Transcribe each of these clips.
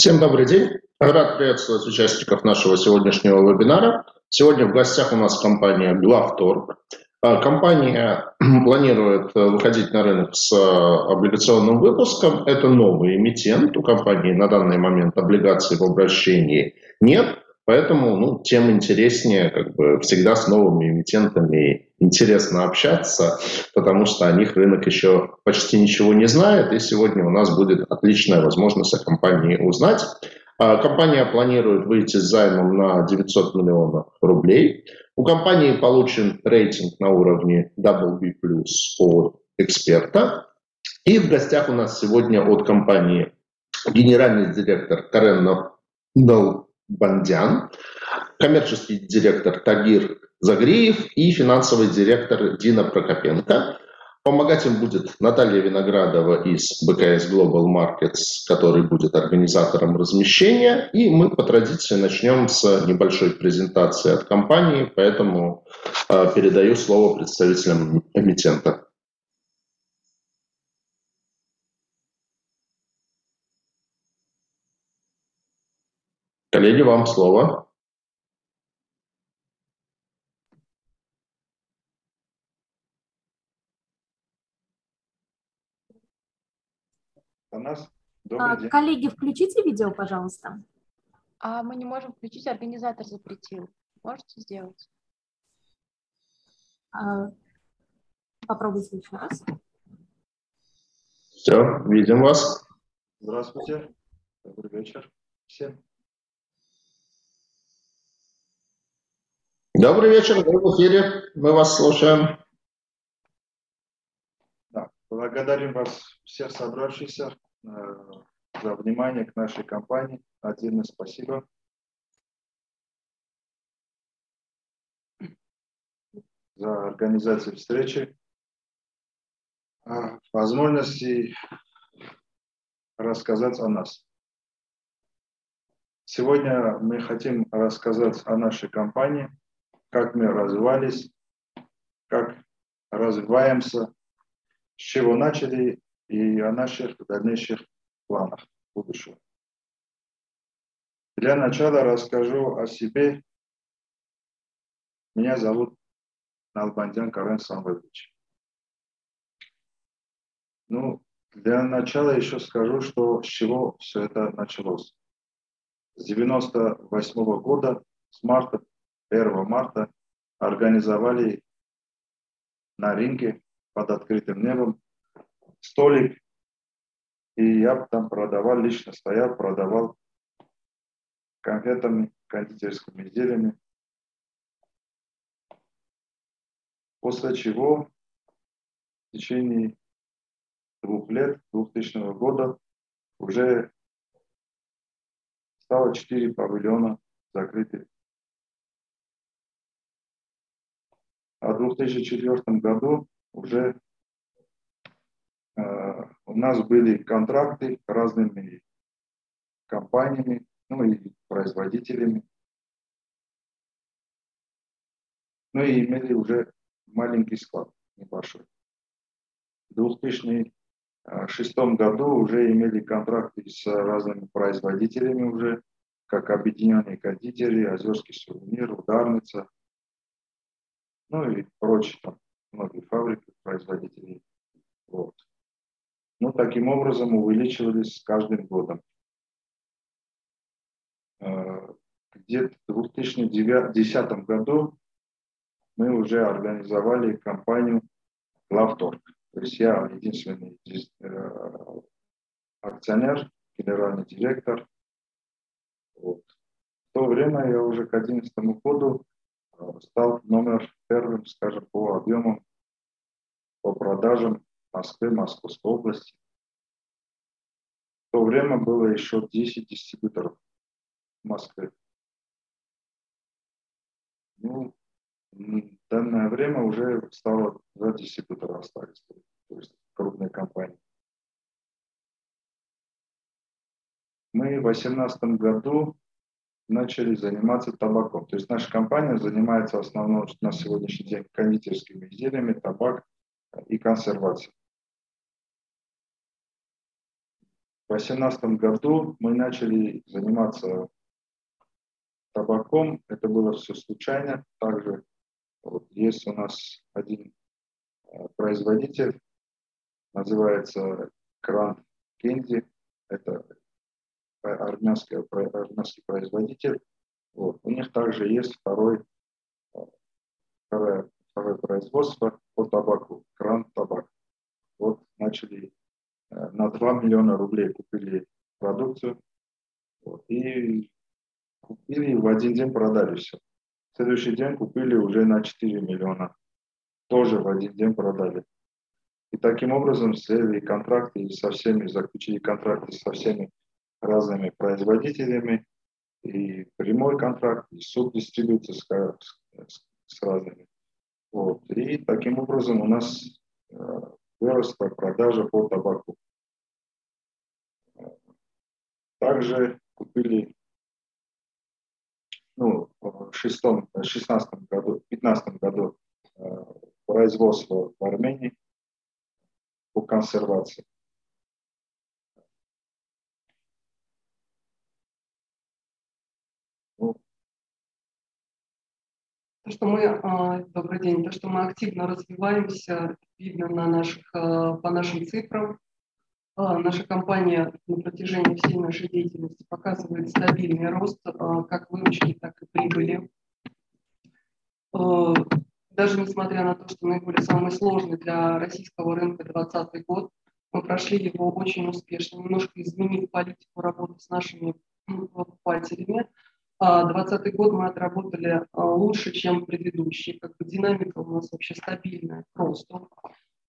Всем добрый день. Рад приветствовать участников нашего сегодняшнего вебинара. Сегодня в гостях у нас компания Главторг. А, компания планирует э, выходить на рынок с э, облигационным выпуском. Это новый эмитент. У компании на данный момент облигаций в обращении нет. Поэтому ну, тем интереснее как бы всегда с новыми эмитентами интересно общаться, потому что о них рынок еще почти ничего не знает, и сегодня у нас будет отличная возможность о компании узнать. А, компания планирует выйти с займом на 900 миллионов рублей. У компании получен рейтинг на уровне WB+, от эксперта. И в гостях у нас сегодня от компании генеральный директор Карен Бандян, коммерческий директор Тагир Загреев и финансовый директор Дина Прокопенко. Помогать им будет Наталья Виноградова из БКС Global Markets, который будет организатором размещения. И мы по традиции начнем с небольшой презентации от компании, поэтому э, передаю слово представителям эмитента. Коллеги, вам слово. У нас добрый а, день. Коллеги, включите видео, пожалуйста. А мы не можем включить, организатор запретил. Можете сделать? А, попробуйте еще раз. Все, видим вас. Здравствуйте. Добрый вечер всем. Добрый вечер, вы в эфире, мы вас слушаем. Да, благодарим вас всех собравшихся э, за внимание к нашей компании. Отдельно спасибо. за организацию встречи, возможности рассказать о нас. Сегодня мы хотим рассказать о нашей компании, как мы развивались, как развиваемся, с чего начали и о наших дальнейших планах будущего. Для начала расскажу о себе. Меня зовут Налбандян Карен Самвелович. Ну, для начала еще скажу, что с чего все это началось. С 98 -го года, с марта 1 марта организовали на ринге под открытым небом столик, и я там продавал, лично стоял, продавал конфетами, кондитерскими изделиями. После чего в течение двух лет, 2000 года, уже стало четыре павильона закрыты А в 2004 году уже э, у нас были контракты разными компаниями, ну и производителями. Ну и имели уже маленький склад небольшой. В 2006 году уже имели контракты с разными производителями уже, как Объединенные кондитеры, Озерский сувенир, Ударница – ну и прочие там многие фабрики, производители. Вот. Ну, таким образом увеличивались с каждым годом. Э, где-то в 2010 году мы уже организовали компанию Главторг. То есть я единственный э, акционер, генеральный директор. Вот. В то время я уже к 2011 году стал номер первым, скажем, по объемам, по продажам Москвы, Московской области. В то время было еще 10 дистрибьюторов в Москве. Ну, данное время уже стало два дистрибьютора остались, то есть крупные компании. Мы в 2018 году начали заниматься табаком. То есть наша компания занимается в основном на сегодняшний день кондитерскими изделиями, табак и консервацией. в 2018 году мы начали заниматься табаком. Это было все случайно. Также вот, есть у нас один э, производитель, называется Кран Кенди. Это армянский, армянский производитель. Вот. У них также есть второй, э, второе, второе производство по табаку, кран табак. Вот начали э, на 2 миллиона рублей купили продукцию вот, и купили в один день продали все. В следующий день купили уже на 4 миллиона. Тоже в один день продали. И таким образом сделали контракты со всеми, заключили контракты со всеми разными производителями, и прямой контракт, и субдистрибьюция с, с, разными. Вот. И таким образом у нас э, выросла продажа по табаку. Также купили ну, в 2016 году, в 2015 году э, производство в Армении по консервации. То, что мы, а, добрый день, то, что мы активно развиваемся, видно на наших, а, по нашим цифрам. А, наша компания на протяжении всей нашей деятельности показывает стабильный рост как выручки, так и прибыли. Даже несмотря на то, что наиболее самый сложный для российского рынка 2020 год, мы прошли его очень успешно, немножко изменив политику работы с нашими покупателями, 2020 год мы отработали а, лучше, чем предыдущий. Как бы динамика у нас вообще стабильная просто.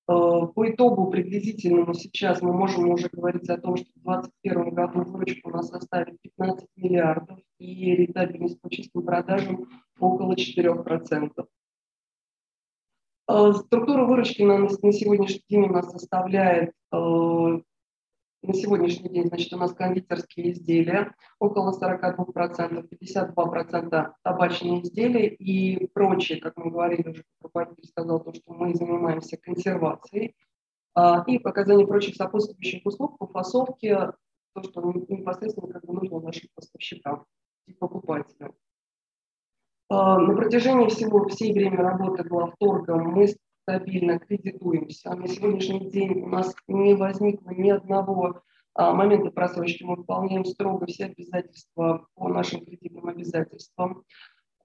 А, по итогу приблизительному сейчас мы можем уже говорить о том, что в 2021 году выручка у нас составит 15 миллиардов и рентабельность по чистым продажам около 4%. А, структура выручки на, на сегодняшний день у нас составляет на сегодняшний день, значит, у нас кондитерские изделия около 42%, 52% табачные изделия и прочие, как мы говорили, уже руководитель сказал, то, что мы занимаемся консервацией а, и показанием прочих сопутствующих услуг по фасовке, то, что непосредственно как бы нужно нашим поставщикам и покупателям. А, на протяжении всего, всей время работы главторга мы стабильно кредитуемся. На сегодняшний день у нас не возникло ни одного а, момента просрочки. Мы выполняем строго все обязательства по нашим кредитным обязательствам.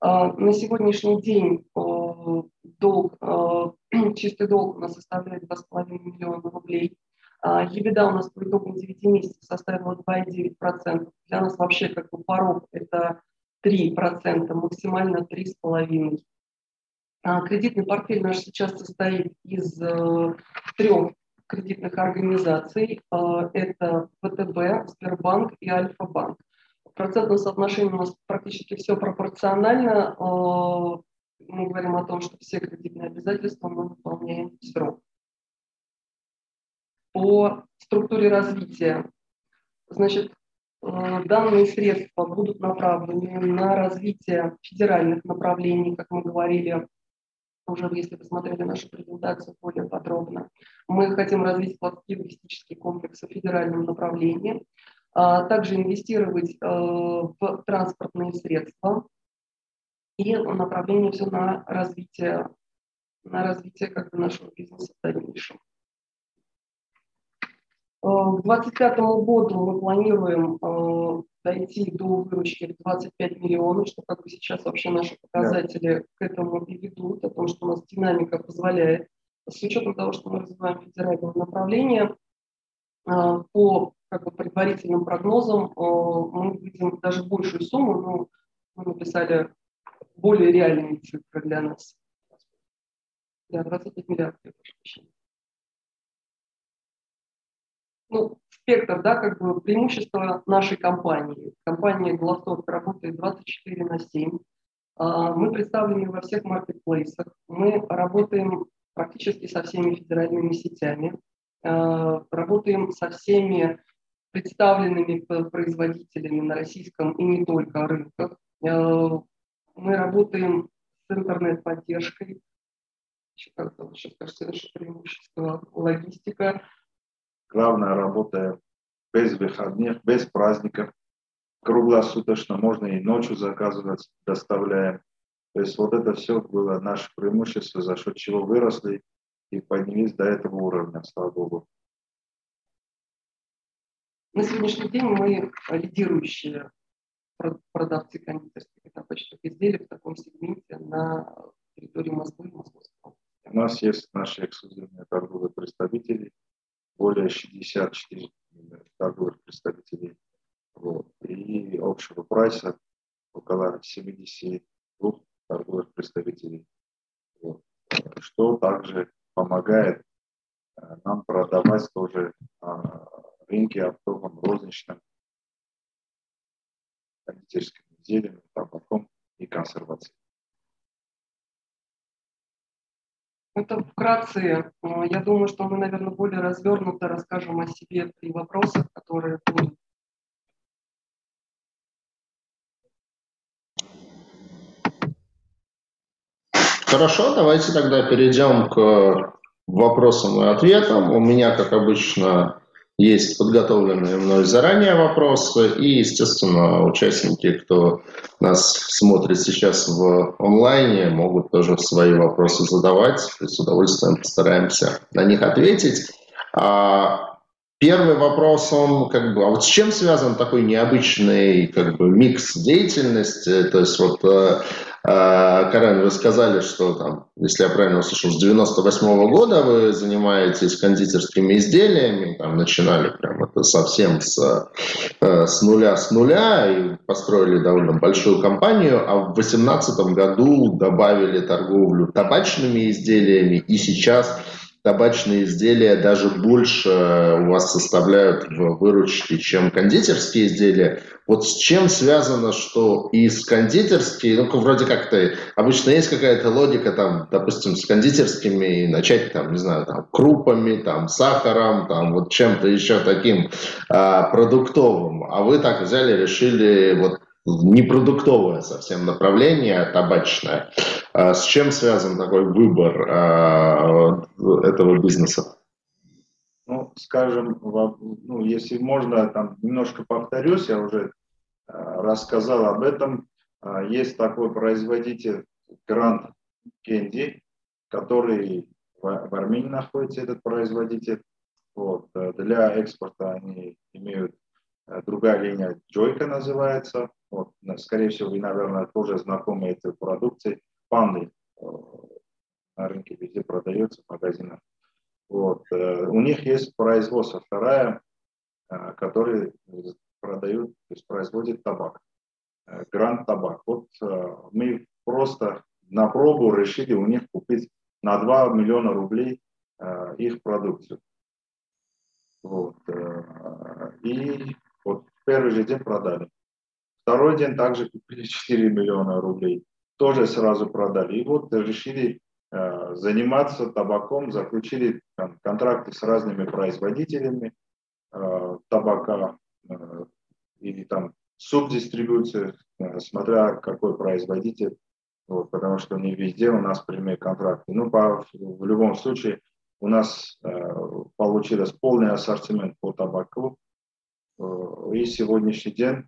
А, на сегодняшний день а, долг, чистый долг у нас составляет 2,5 миллиона рублей. Ебеда у нас по итогам 9 месяцев составила 2,9%. Для нас вообще как бы порог это 3%, максимально 3,5%. А, кредитный портфель наш сейчас состоит из э, трех кредитных организаций. А, это ВТБ, Сбербанк и Альфа-банк. В процентном соотношении у нас практически все пропорционально. А, мы говорим о том, что все кредитные обязательства мы выполняем в срок. По структуре развития. Значит, э, данные средства будут направлены на развитие федеральных направлений, как мы говорили, уже если посмотрели нашу презентацию более подробно. Мы хотим развить платформы логистические комплексы в федеральном направлении, а также инвестировать э, в транспортные средства и направление все на развитие, на развитие как бы нашего бизнеса в дальнейшем. Э, к 2025 году мы планируем э, дойти до выручки в 25 миллионов, что как бы сейчас вообще наши показатели да. к этому и ведут, о том, что у нас динамика позволяет, с учетом того, что мы развиваем федеральное направление, э, по как бы, предварительным прогнозам мы видим даже большую сумму, но мы написали более реальные цифры для нас. Да, 25 миллиардов, я прошу прощения ну, спектр, да, как бы преимущество нашей компании. Компания Главторг работает 24 на 7. А, мы представлены во всех маркетплейсах. Мы работаем практически со всеми федеральными сетями. А, работаем со всеми представленными производителями на российском и не только рынках. А, мы работаем с интернет-поддержкой. Сейчас кажется, наше преимущество логистика главная работа без выходных, без праздников. Круглосуточно можно и ночью заказывать, доставляем. То есть вот это все было наше преимущество, за счет чего выросли и поднялись до этого уровня, слава Богу. На сегодняшний день мы лидирующие продавцы кондитерских и табачных изделий в таком сегменте на территории Москвы и Московского. У нас есть наши эксклюзивные торговые представители, более 64 торговых представителей. Вот. И общего прайса около 72 торговых представителей. Вот. Что также помогает э, нам продавать тоже а, рынке оптовом, розничном, кондитерским изделиями, табаком и консервацией. Это вкратце. Э, я думаю, что мы, наверное, более развернуто расскажем о себе при вопросах, которые будут. Хорошо, давайте тогда перейдем к вопросам и ответам. У меня, как обычно, есть подготовленные мной заранее вопросы, и, естественно, участники, кто нас смотрит сейчас в онлайне, могут тоже свои вопросы задавать, и с удовольствием постараемся на них ответить. А, первый вопрос, он как бы, а вот с чем связан такой необычный как бы микс деятельности? То есть вот э, Карен, вы сказали, что там, если я правильно услышал, с 98 -го года вы занимаетесь кондитерскими изделиями, там начинали прям это совсем с, э, с нуля, с нуля и построили довольно большую компанию, а в 2018 году добавили торговлю табачными изделиями и сейчас табачные изделия даже больше у вас составляют в выручке, чем кондитерские изделия. Вот с чем связано, что из кондитерские, ну, вроде как-то обычно есть какая-то логика, там, допустим, с кондитерскими начать, там, не знаю, там, крупами, там, сахаром, там, вот чем-то еще таким а, продуктовым. А вы так взяли, решили вот непродуктовое совсем направление, табачное. А с чем связан такой выбор а, этого бизнеса? Ну, скажем, ну, если можно, там немножко повторюсь, я уже а, рассказал об этом. Есть такой производитель Гранд Кенди, который в Армении находится, этот производитель. Вот. Для экспорта они имеют другая линия, Джойка называется. Вот, скорее всего, вы, наверное, тоже знакомы этой продукцией. Панды э, на рынке везде продается в магазинах. Вот. Э, у них есть производство вторая, э, который продают, то есть производит табак. Гранд табак. Вот мы просто на пробу решили у них купить на 2 миллиона рублей их продукцию. Вот. И вот первый же день продали. Второй день также купили 4 миллиона рублей. Тоже сразу продали. И вот решили э, заниматься табаком, заключили там, контракты с разными производителями э, табака э, или там субдистрибуции, э, смотря какой производитель, вот, потому что не везде у нас прямые контракты. Ну, по, в любом случае, у нас э, получилось полный ассортимент по табаку. Э, и сегодняшний день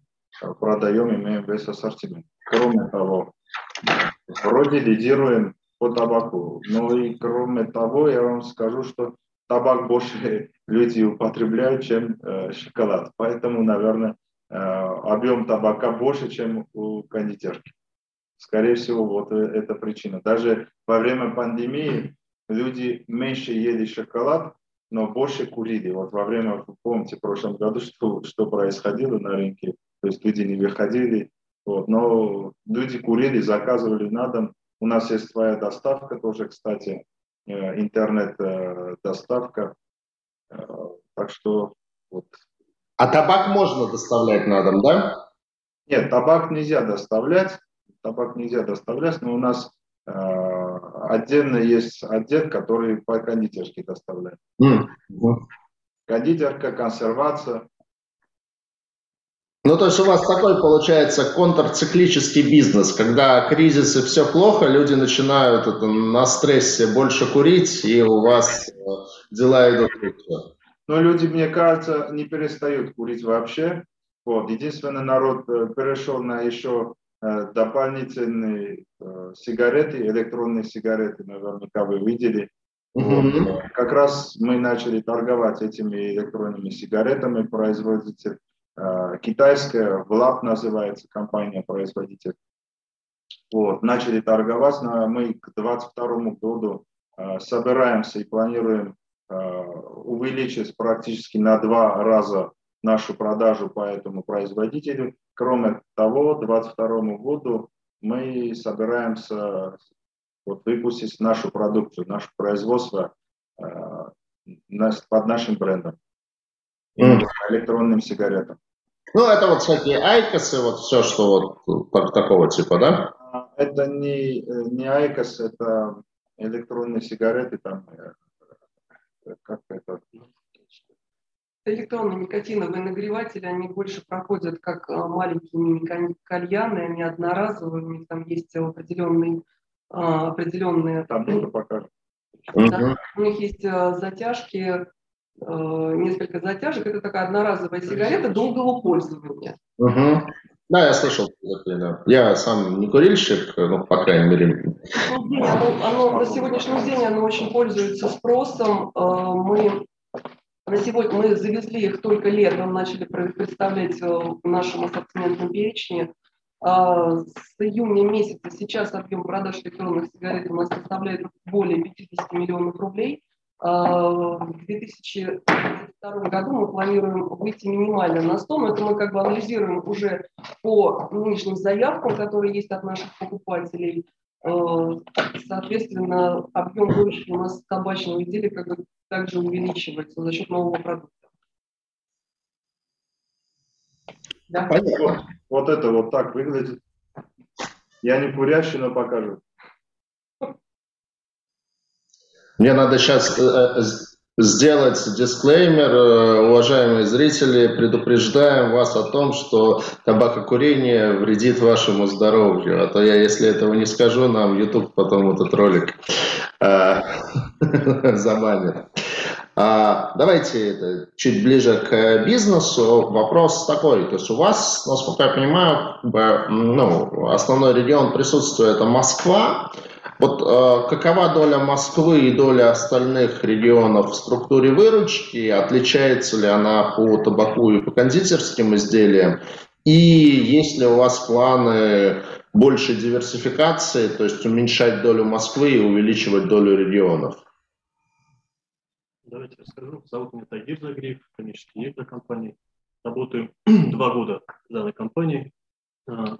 продаем, имеем весь ассортимент. Кроме того, вроде лидируем по табаку. Но и кроме того, я вам скажу, что табак больше люди употребляют, чем э, шоколад. Поэтому, наверное, э, объем табака больше, чем у кондитерки. Скорее всего, вот э, эта причина. Даже во время пандемии люди меньше ели шоколад, но больше курили. Вот во время, помните, в прошлом году, что, что происходило на рынке, то есть люди не выходили, вот, но люди курили, заказывали на дом. У нас есть своя доставка тоже, кстати, э, интернет-доставка. Э, так что вот. А табак можно доставлять на дом, да? Нет, табак нельзя доставлять. Табак нельзя доставлять, но у нас э, отдельно есть отдел, который по кондитерке доставляет. Mm-hmm. Кондитерка, консервация. Ну, то есть у вас такой получается контрциклический бизнес, когда кризис и все плохо, люди начинают это, на стрессе больше курить, и у вас э, дела идут лучше. Но люди, мне кажется, не перестают курить вообще. Вот. Единственный народ э, перешел на еще э, дополнительные сигареты, электронные сигареты, наверняка вы видели. Mm-hmm. Вот. Как раз мы начали торговать этими электронными сигаретами, производитель китайская, ВЛАП называется компания-производитель. Вот, начали торговать, но мы к 2022 году собираемся и планируем увеличить практически на два раза нашу продажу по этому производителю. Кроме того, к 2022 году мы собираемся вот, выпустить нашу продукцию, наше производство э, под нашим брендом, mm. электронным сигаретам. Ну, это вот всякие айкосы, вот все, что вот такого типа, да? А, это не, не айкос, это электронные сигареты, там, э, как это, электронные никотиновые нагреватели, они больше проходят как маленькие кальяны, они одноразовые, у них там есть определенные, а, определенные там тоже покажут. Да, у них есть затяжки, несколько затяжек. Это такая одноразовая сигарета долгого пользования. Угу. Да, я слышал. Я сам не курильщик, ну, по крайней мере. Оно, оно, на сегодняшний день оно очень пользуется спросом. Мы на сегодня мы завезли их только летом, начали представлять в нашем ассортиментном перечне. А, с июня месяца сейчас объем продаж электронных сигарет у нас составляет более 50 миллионов рублей. А, в 2022 году мы планируем выйти минимально на 100, но это мы как бы анализируем уже по нынешним заявкам, которые есть от наших покупателей. А, соответственно, объем выручки у нас табачного изделия как бы также увеличивается за счет нового продукта. Да? Понятно. Вот это вот так выглядит. Я не курящий, но покажу. Мне надо сейчас э, э, сделать дисклеймер, э, уважаемые зрители, предупреждаем вас о том, что табакокурение вредит вашему здоровью. А то я, если этого не скажу, нам YouTube потом этот ролик забанит. А, давайте чуть ближе к бизнесу. Вопрос такой, то есть у вас, насколько я понимаю, ну, основной регион присутствия это Москва, вот э, какова доля Москвы и доля остальных регионов в структуре выручки? Отличается ли она по табаку и по кондитерским изделиям? И есть ли у вас планы больше диверсификации, то есть уменьшать долю Москвы и увеличивать долю регионов? Давайте расскажу. Зовут меня Тагир Загриев, коммерческий директор компании. Работаю два года в данной компании. А,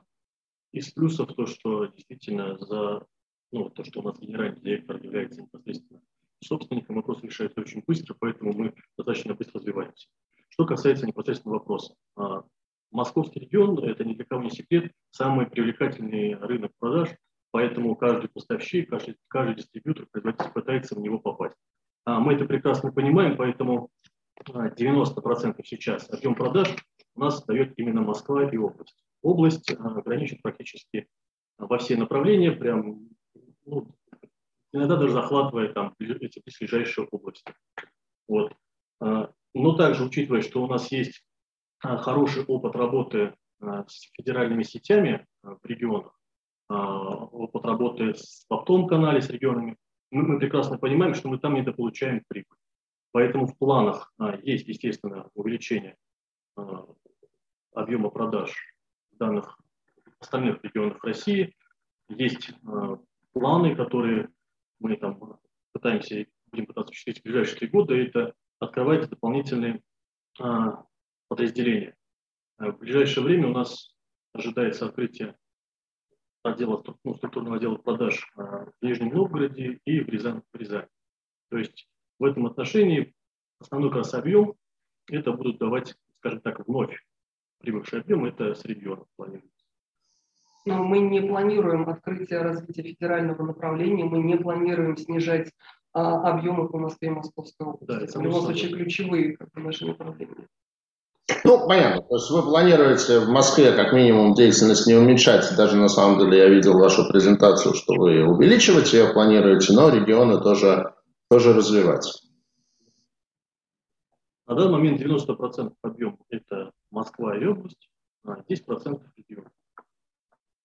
из плюсов то, что действительно за ну, то, что у нас генеральный директор является непосредственно собственником, вопрос решается очень быстро, поэтому мы достаточно быстро развиваемся. Что касается непосредственно вопроса. А, московский регион, это ни для кого не секрет, самый привлекательный рынок продаж, поэтому каждый поставщик, каждый, каждый дистрибьютор, производитель пытается в него попасть. А, мы это прекрасно понимаем, поэтому 90% а, сейчас объем продаж у нас дает именно Москва и область. Область граничит практически во все направления, прям ну, иногда даже захватывая там эти ближайшие области. Вот. А, но также учитывая, что у нас есть а, хороший опыт работы а, с федеральными сетями в регионах, опыт работы с оптовом канале с регионами, мы, мы прекрасно понимаем, что мы там недополучаем прибыль. Поэтому в планах есть, естественно, увеличение объема продаж в данных остальных регионах России, есть планы, которые мы там пытаемся, будем пытаться осуществить в ближайшие три года, это открывать дополнительные а, подразделения. А в ближайшее время у нас ожидается открытие отдела, ну, структурного отдела продаж а, в Нижнем Новгороде и в Рязани. В. То есть в этом отношении основной как раз объем это будут давать, скажем так, вновь прибывший объем, это с регионов планируется. Но мы не планируем открытие развития федерального направления, мы не планируем снижать а, объемы по Москве и Московской области. Да, это в любом случае ключевые как бы, наши направления. Ну, понятно. То есть вы планируете в Москве как минимум деятельность не уменьшать. Даже на самом деле я видел вашу презентацию, что вы увеличивать ее планируете, но регионы тоже, тоже развивать. На данный момент 90% объем – это Москва и область, а 10% регион.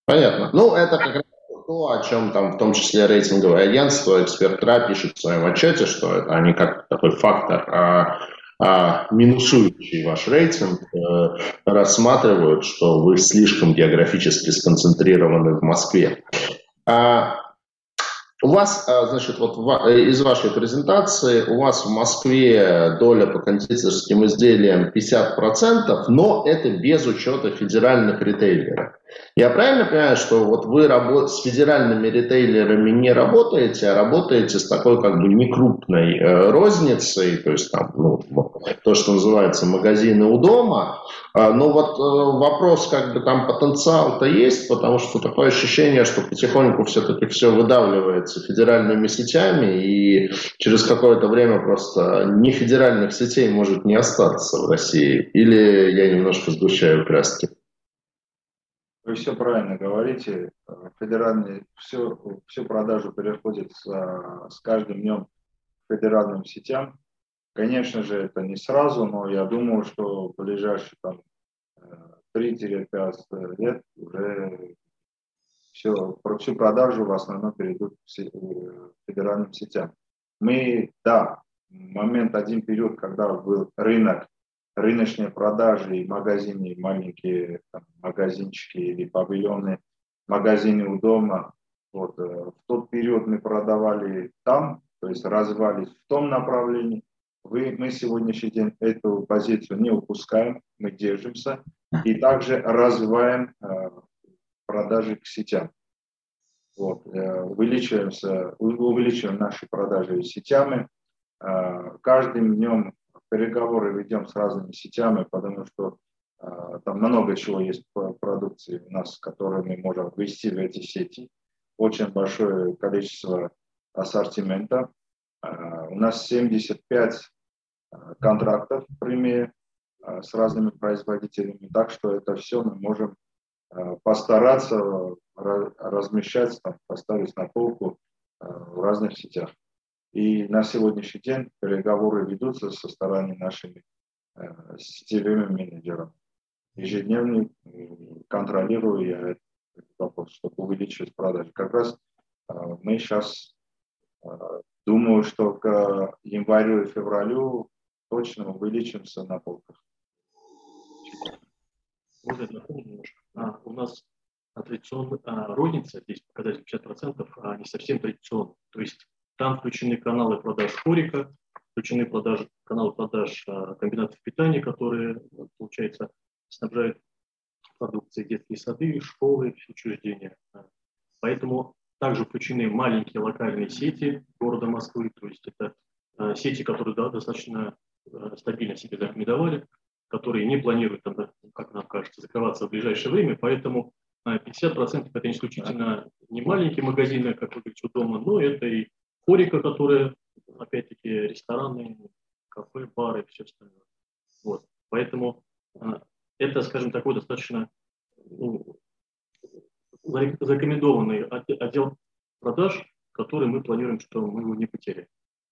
Понятно. Ну, это как раз то, о чем там в том числе рейтинговое агентство «Эксперт.ра» пишет в своем отчете, что это они как такой фактор а, а, минусующий ваш рейтинг, а, рассматривают, что вы слишком географически сконцентрированы в Москве. А, у вас, а, значит, вот из вашей презентации, у вас в Москве доля по кондитерским изделиям 50%, но это без учета федеральных ритейлеров. Я правильно понимаю, что вот вы работ... с федеральными ритейлерами не работаете, а работаете с такой как бы некрупной э, розницей, то есть там ну, то, что называется магазины у дома. А, но вот э, вопрос, как бы там потенциал-то есть, потому что такое ощущение, что потихоньку все-таки все выдавливается федеральными сетями, и через какое-то время просто ни федеральных сетей может не остаться в России. Или я немножко сгущаю краски? Вы все правильно говорите. Федеральные, все, всю продажу переходит с, с каждым днем к федеральным сетям. Конечно же, это не сразу, но я думаю, что в ближайшие там 3-5 э, лет уже все, про всю продажу в основном перейдут к федеральным сетям. Мы, да, момент, один период, когда был рынок рыночные продажи и магазины, маленькие там, магазинчики или павильоны, магазины у дома. Вот, э, в тот период мы продавали там, то есть развивались в том направлении. Вы, мы сегодняшний день эту позицию не упускаем, мы держимся и также развиваем э, продажи к сетям. Вот, э, увеличиваемся, увеличиваем наши продажи сетями. Э, каждым днем переговоры ведем с разными сетями, потому что э, там много чего есть продукции у нас, которые мы можем ввести в эти сети. Очень большое количество ассортимента. Э, у нас 75 э, контрактов э, с разными производителями, так что это все мы можем постараться размещать, там, поставить на полку в разных сетях. И на сегодняшний день переговоры ведутся со стороны нашими э, сетевыми менеджерами. Ежедневно контролирую я этот вопрос, чтобы увеличивать продажи. Как раз э, мы сейчас э, думаю, что к январю и февралю точно увеличимся на полках. Можно напомнить немножко? А, у нас традиционно а, розница, здесь показатель 50%, а не совсем традиционно. То есть там включены каналы продаж хорика, включены продажи, каналы продаж а, комбинатов питания, которые, получается, снабжают продукцией детские сады, школы, учреждения. Поэтому также включены маленькие локальные сети города Москвы, то есть это а, сети, которые да, достаточно а, стабильно себе зарекомендовали, которые не планируют, как нам кажется, закрываться в ближайшее время, поэтому 50% это исключительно не маленькие магазины, как вы говорите, дома, но это и хорика, которые, опять-таки, рестораны, кафе, бары и все остальное. Вот. Поэтому а, это, скажем, такой достаточно ну, зарекомендованный отдел продаж, который мы планируем, что мы его не потеряем.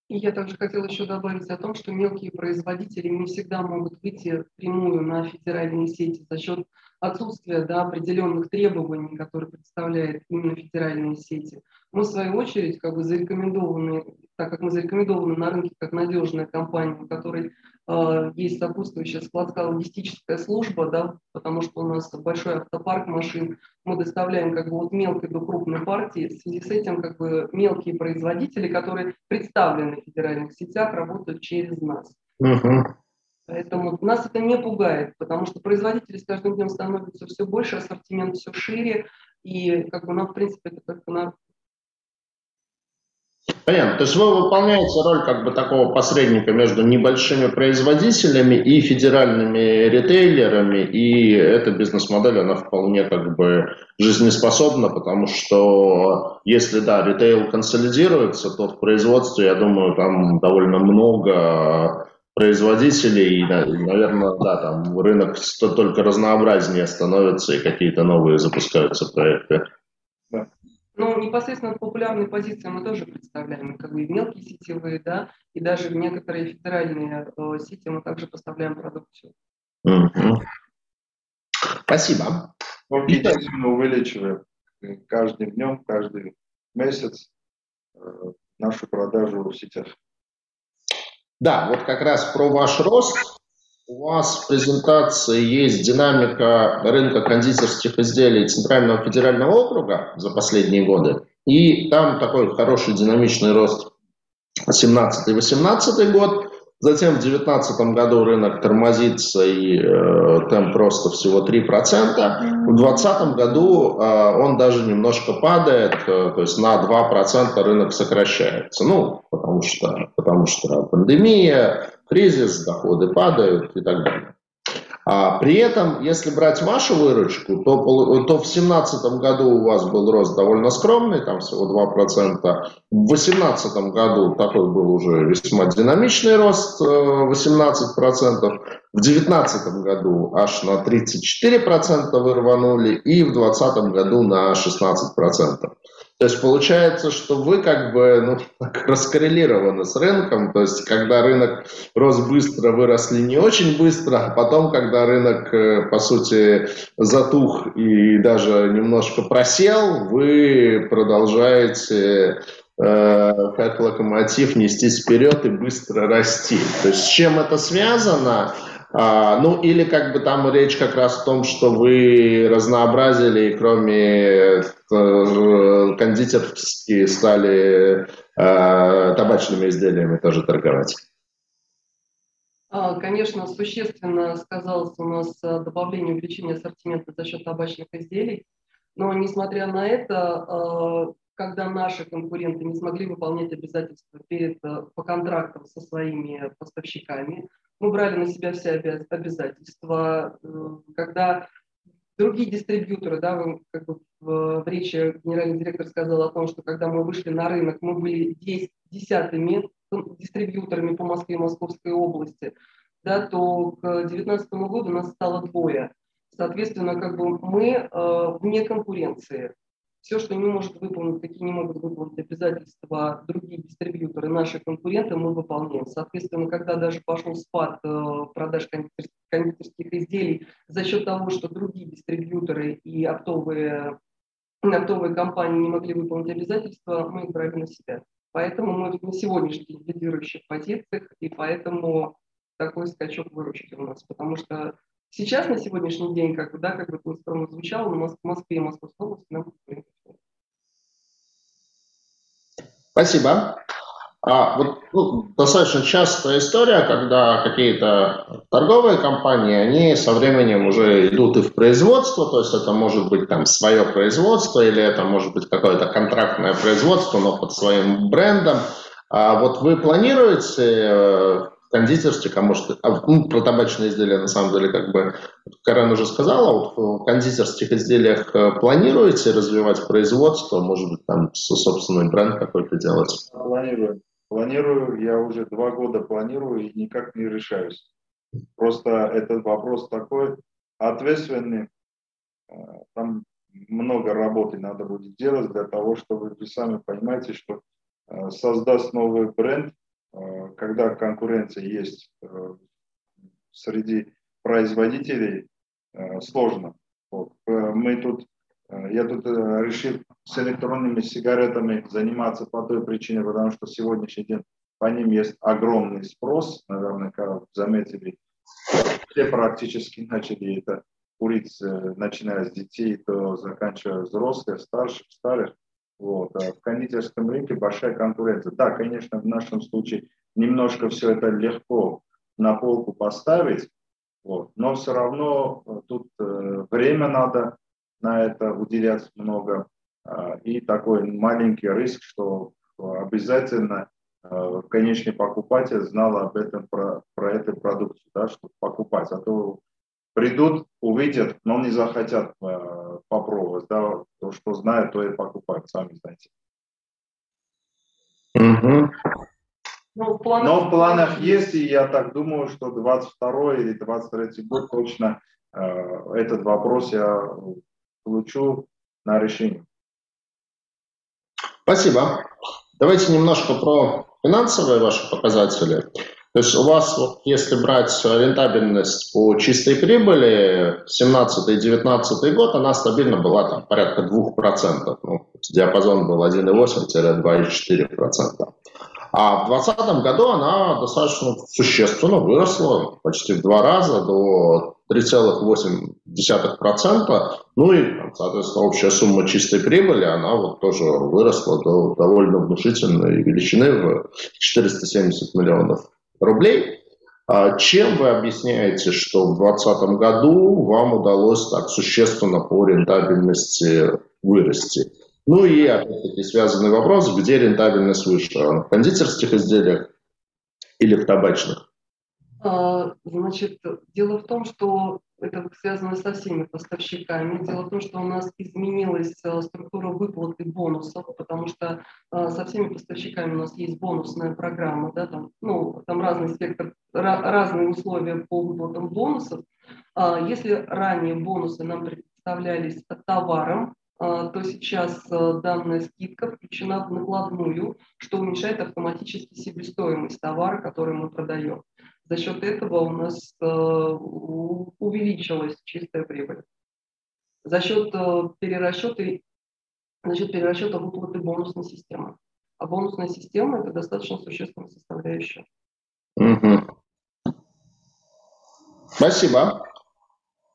И я также хотела еще добавить о том, что мелкие производители не всегда могут выйти прямую на федеральные сети за счет отсутствия да, определенных требований, которые представляют именно федеральные сети. Мы, в свою очередь, как бы зарекомендованы, так как мы зарекомендованы на рынке как надежная компания, у которой э, есть сопутствующая складская логистическая служба, да, потому что у нас большой автопарк машин, мы доставляем как бы от мелкой до крупной партии. В связи с этим как бы мелкие производители, которые представлены в федеральных сетях, работают через нас. Uh-huh. Поэтому нас это не пугает, потому что производители с каждым днем становятся все больше, ассортимент все шире, и как бы нам, в принципе, это только на Понятно. То есть вы выполняете роль как бы такого посредника между небольшими производителями и федеральными ритейлерами, и эта бизнес-модель, она вполне как бы жизнеспособна, потому что если, да, ритейл консолидируется, то в производстве, я думаю, там довольно много производителей, и, наверное, да, там рынок только разнообразнее становится, и какие-то новые запускаются проекты. Но непосредственно популярные позиции мы тоже представляем, как бы и мелкие сетевые, да, и даже в некоторые федеральные э, сети мы также поставляем продукцию. Угу. Спасибо. Ну, естественно, увеличиваем каждым днем, каждый месяц э, нашу продажу в сетях. Да, вот как раз про ваш рост. У вас в презентации есть динамика рынка кондитерских изделий Центрального федерального округа за последние годы. И там такой хороший динамичный рост 17-18 год. Затем в 2019 году рынок тормозится и э, темп роста всего 3%. В 2020 году э, он даже немножко падает, э, то есть на 2% рынок сокращается. Ну, потому что, потому что пандемия, кризис, доходы падают и так далее. А при этом, если брать вашу выручку, то, то в 2017 году у вас был рост довольно скромный, там всего 2%. В 2018 году такой был уже весьма динамичный рост, 18%. Э, в 2019 году аж на 34% вы рванули, и в 2020 году на 16%. То есть получается, что вы как бы ну, раскоррелированы с рынком, то есть когда рынок рос быстро, выросли не очень быстро, а потом, когда рынок, э, по сути, затух и даже немножко просел, вы продолжаете э, как локомотив нестись вперед и быстро расти. То есть с чем это связано? А, ну, или как бы там речь как раз о том, что вы разнообразили, кроме э, кондитерские стали э, табачными изделиями тоже торговать. А, конечно, существенно сказалось у нас э, добавление увеличения ассортимента за счет табачных изделий. Но, несмотря на это, э, когда наши конкуренты не смогли выполнять обязательства перед, по контрактам со своими поставщиками, мы брали на себя все обязательства, э, когда другие дистрибьюторы, да, как бы в, в речи генеральный директор сказал о том, что когда мы вышли на рынок, мы были 10, десятыми дистрибьюторами по Москве и Московской области, да, то к 2019 году нас стало двое. Соответственно, как бы мы э, вне конкуренции все, что не может выполнить, какие не могут выполнить обязательства другие дистрибьюторы, наши конкуренты, мы выполняем. Соответственно, когда даже пошел спад э, продаж кондитерских, изделий за счет того, что другие дистрибьюторы и оптовые, оптовые компании не могли выполнить обязательства, мы их брали на себя. Поэтому мы на сегодняшний день лидирующих позициях, и поэтому такой скачок выручки у нас, потому что Сейчас, на сегодняшний день, как бы, да, как бы это скромно звучало, но в Москве и Московской области нам Спасибо. А, вот, ну, достаточно частая история, когда какие-то торговые компании, они со временем уже идут и в производство, то есть это может быть там свое производство или это может быть какое-то контрактное производство, но под своим брендом. А вот вы планируете э, кондитерских, а может, а, ну, про табачные изделия на самом деле, как бы Карен уже сказала, вот в кондитерских изделиях э, планируете развивать производство, может быть, там собственный бренд какой-то делать? Планирую. Планирую, я уже два года планирую и никак не решаюсь. Просто этот вопрос такой ответственный, э, там много работы надо будет делать для того, чтобы вы сами понимаете, что э, создаст новый бренд, Э, когда конкуренция есть э, среди производителей, э, сложно. Вот. Мы тут, я тут решил с электронными сигаретами заниматься по той причине, потому что сегодняшний день по ним есть огромный спрос, наверное, как заметили, все практически начали это курить, начиная с детей, то заканчивая взрослых, старших, старых. Вот. А в кондитерском рынке большая конкуренция. Да, конечно, в нашем случае немножко все это легко на полку поставить, вот. но все равно э, тут э, время надо на это уделять много. Э, и такой маленький риск, что обязательно э, конечный покупатель знал об этом, про, про эту продукцию, да, чтобы покупать. А то придут, увидят, но не захотят э, попробовать. Да, то, что знают, то и покупают, сами знаете. Угу. Ну, в планах... Но в планах есть, и я так думаю, что 22 или 23 год точно э, этот вопрос я получу на решение. Спасибо. Давайте немножко про финансовые ваши показатели. То есть у вас, вот, если брать рентабельность по чистой прибыли, 17-19 год, она стабильно была там, порядка 2%. Ну, диапазон был 1,8-2,4%. А в 2020 году она достаточно существенно выросла, почти в два раза, до 3,8%. Ну и, соответственно, общая сумма чистой прибыли, она вот тоже выросла до довольно внушительной величины в 470 миллионов рублей. А чем вы объясняете, что в 2020 году вам удалось так существенно по рентабельности вырасти? Ну и, опять-таки, связанный вопрос, где рентабельность выше, в кондитерских изделиях или в табачных? А, значит, дело в том, что это связано со всеми поставщиками. Дело в том, что у нас изменилась э, структура выплаты бонусов, потому что э, со всеми поставщиками у нас есть бонусная программа, да, там, ну, там разный спектр, разные условия по выплатам бонусов. А, если ранее бонусы нам представлялись товаром, а, то сейчас э, данная скидка включена в накладную, что уменьшает автоматически себестоимость товара, который мы продаем. За счет этого у нас э, увеличилась чистая прибыль. За счет э, перерасчета, за счет перерасчета выплаты бонусной системы. А бонусная система – это достаточно существенная составляющая. Угу. Спасибо.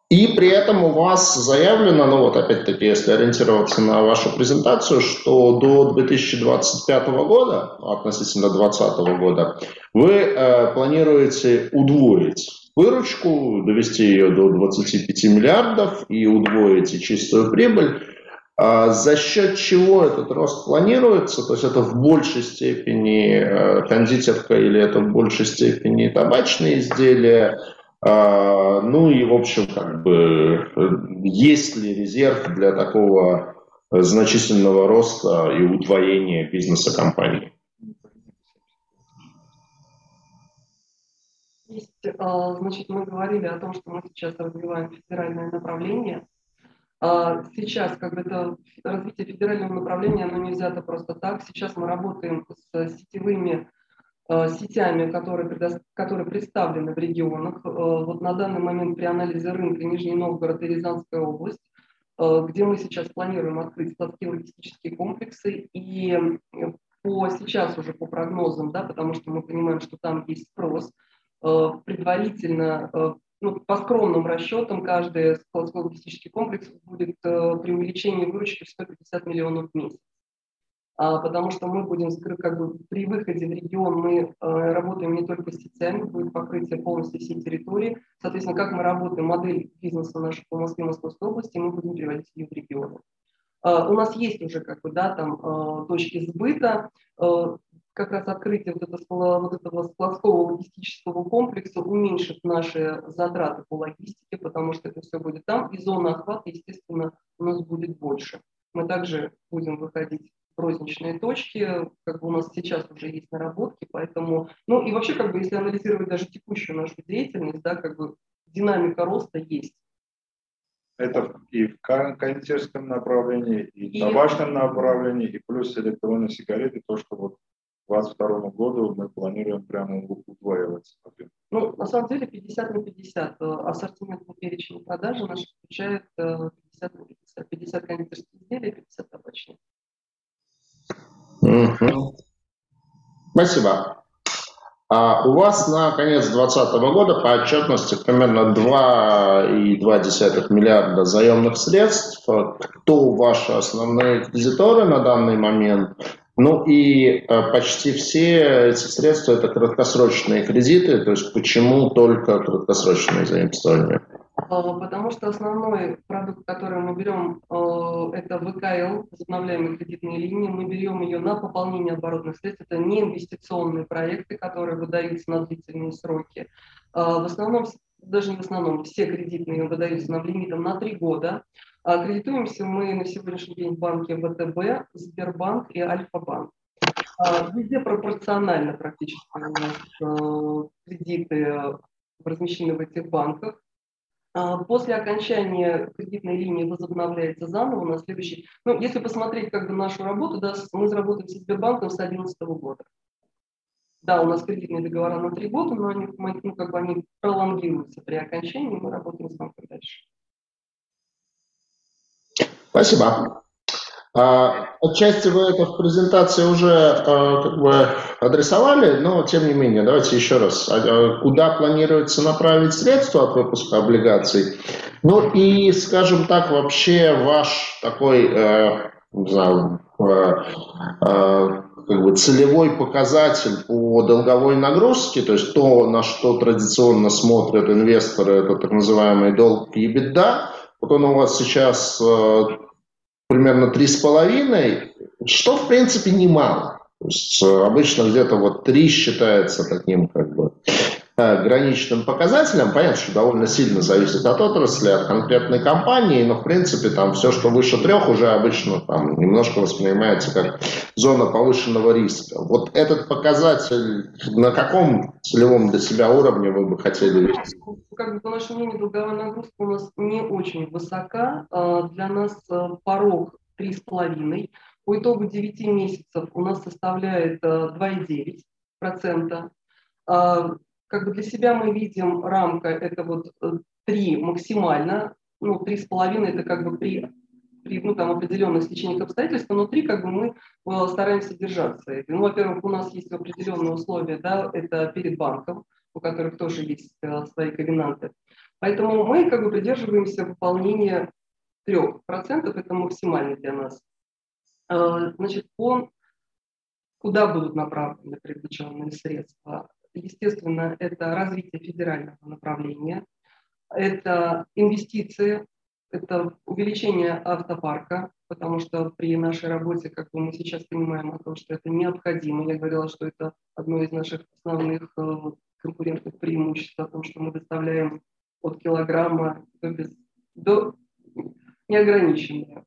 И при этом у вас заявлено, ну вот опять-таки, если ориентироваться на вашу презентацию, что до 2025 года, относительно 2020 года, вы э, планируете удвоить выручку, довести ее до 25 миллиардов и удвоить чистую прибыль. А за счет чего этот рост планируется? То есть это в большей степени э, кондитерка или это в большей степени табачные изделия? А, ну и, в общем, как бы, есть ли резерв для такого значительного роста и удвоения бизнеса компании? А, значит, мы говорили о том, что мы сейчас развиваем федеральное направление. А, сейчас, как бы это развитие федерального направления, оно не взято просто так. Сейчас мы работаем с сетевыми сетями, которые, которые представлены в регионах. Э, вот на данный момент при анализе рынка Нижний Новгород и Рязанская область, э, где мы сейчас планируем открыть складские логистические комплексы. И по сейчас уже по прогнозам, да, потому что мы понимаем, что там есть спрос, предварительно ну, по скромным расчетам, каждый складской логистический комплекс будет при увеличении выручки в 150 миллионов в месяц. А, потому что мы будем, как бы при выходе в регион мы э, работаем не только с сетями, будет покрытие полностью всей территории. Соответственно, как мы работаем, модель бизнеса нашу по Москве, Московской области, мы будем переводить ее в регионы. А, у нас есть уже как бы, да, там, э, точки сбыта, э, как раз открытие вот этого, вот этого складского логистического комплекса уменьшит наши затраты по логистике, потому что это все будет там, и зона охвата, естественно, у нас будет больше. Мы также будем выходить розничные точки, как бы у нас сейчас уже есть наработки, поэтому, ну и вообще, как бы, если анализировать даже текущую нашу деятельность, да, как бы динамика роста есть. Это и в кондитерском направлении, и в табачном направлении, и плюс электронные сигареты, то, что вот к 2022 году мы планируем прямо удваивать. Ну, на самом деле 50 на 50. Ассортиментный перечень продажи наш включает 50 э, на 50. 50 кондитерских изделий, 50 табачных. Спасибо. А у вас на конец 2020 года по отчетности примерно 2,2 миллиарда заемных средств. Кто ваши основные кредиторы на данный момент? Ну и э, почти все эти средства это краткосрочные кредиты, то есть почему только краткосрочные заимствования? А, потому что основной продукт, который мы берем, э, это ВКЛ, возобновляемые кредитные линии. Мы берем ее на пополнение оборотных средств. Это не инвестиционные проекты, которые выдаются на длительные сроки. А, в основном, даже не в основном, все кредитные выдаются нам лимитом на три года. А кредитуемся мы на сегодняшний день в банке ВТБ, Сбербанк и Альфа-банк. Везде пропорционально практически у нас э, кредиты размещены в этих банках. А, после окончания кредитной линии возобновляется заново на следующий. Ну, если посмотреть как бы нашу работу, да, мы заработали с Сбербанком с 2011 года. Да, у нас кредитные договора на три года, но они, ну, как бы они пролонгируются при окончании, мы работаем с банком дальше. Спасибо. А, отчасти вы это в презентации уже а, как бы адресовали, но тем не менее, давайте еще раз. А, куда планируется направить средства от выпуска облигаций? Ну и, скажем так, вообще ваш такой, э, не знаю, э, э, как бы целевой показатель по долговой нагрузке, то есть то, на что традиционно смотрят инвесторы, это так называемый долг EBITDA, вот он у вас сейчас примерно три с половиной, что в принципе немало. То есть э, обычно где-то вот три считается таким как бы граничным показателем. Понятно, что довольно сильно зависит от отрасли, от конкретной компании, но в принципе там все, что выше трех, уже обычно там немножко воспринимается как зона повышенного риска. Вот этот показатель на каком целевом для себя уровне вы бы хотели видеть? Как бы, по нашему мнению, долговая нагрузка у нас не очень высока. А, для нас э, порог 3,5. По итогу 9 месяцев у нас составляет 2,9%. Э, как бы для себя мы видим рамка это вот 3 э, максимально, ну 3,5 это как бы при, при ну, там, определенных стечениях обстоятельств, но 3 как бы мы э, стараемся держаться. Ну, во-первых, у нас есть определенные условия, да, это перед банком, у которых тоже есть свои ковенанты. Поэтому мы как бы придерживаемся выполнения 3%, это максимально для нас. Э, значит, он, куда будут направлены привлеченные средства? Естественно, это развитие федерального направления, это инвестиции, это увеличение автопарка, потому что при нашей работе, как бы мы сейчас понимаем о том, что это необходимо. Я говорила, что это одно из наших основных э, конкурентных преимуществ, о том, что мы доставляем от килограмма до, без, до неограниченное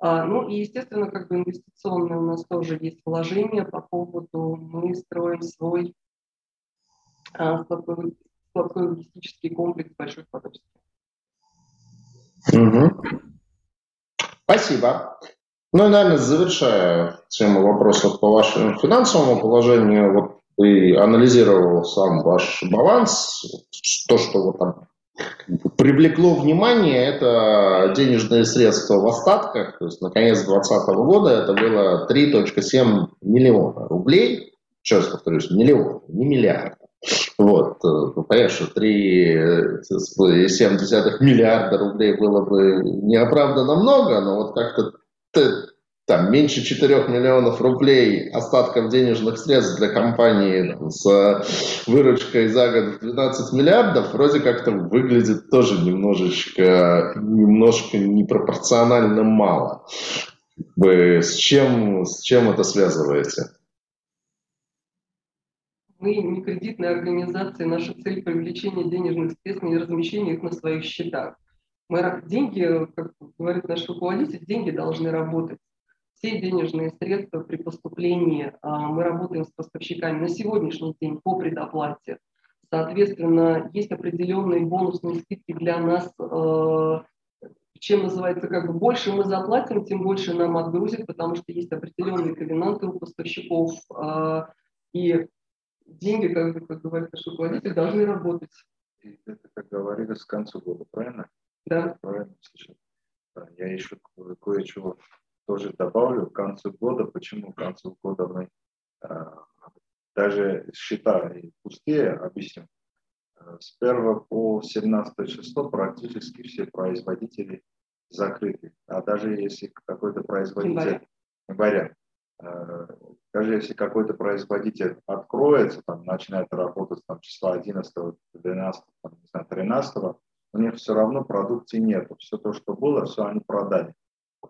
а, ну и, естественно, как бы инвестиционные у нас тоже есть вложения по поводу, мы строим свой а, складской, логистический комплекс большой подробности. Угу. Спасибо. Ну и, наверное, завершая тему вопросов по вашему финансовому положению, вот ты анализировал сам ваш баланс, то, что вот там привлекло внимание, это денежные средства в остатках. То есть на конец 2020 года это было 3.7 миллиона рублей. Раз повторюсь, миллион, не миллиард. Вот, ну, понятно, что 3,7 миллиарда рублей было бы неоправданно много, но вот как-то там меньше 4 миллионов рублей остатков денежных средств для компании с выручкой за год в 12 миллиардов вроде как-то выглядит тоже немножечко, немножко непропорционально мало. С чем, с чем это связываете? Мы не кредитная организация, наша цель привлечение денежных средств и размещение их на своих счетах. Мы, деньги, как говорит наш руководитель, деньги должны работать все денежные средства при поступлении. А, мы работаем с поставщиками на сегодняшний день по предоплате. Соответственно, есть определенные бонусные скидки для нас, а, чем называется, как бы больше мы заплатим, тем больше нам отгрузят, потому что есть определенные ковенанты у поставщиков, а, и деньги, как, как говорит наш руководитель, должны работать. И это, как говорили, с конца года, правильно? Да. Правильно, слышал. Я еще кое-чего тоже добавлю, к концу года, почему к концу года мы э, даже счета пустые, объясню. Э, с 1 по 17 число практически все производители закрыты. А даже если какой-то производитель января, э, даже если какой-то производитель откроется, там, начинает работать там, числа 11, 12, там, не знаю, 13, у них все равно продукции нет. Все то, что было, все они продали.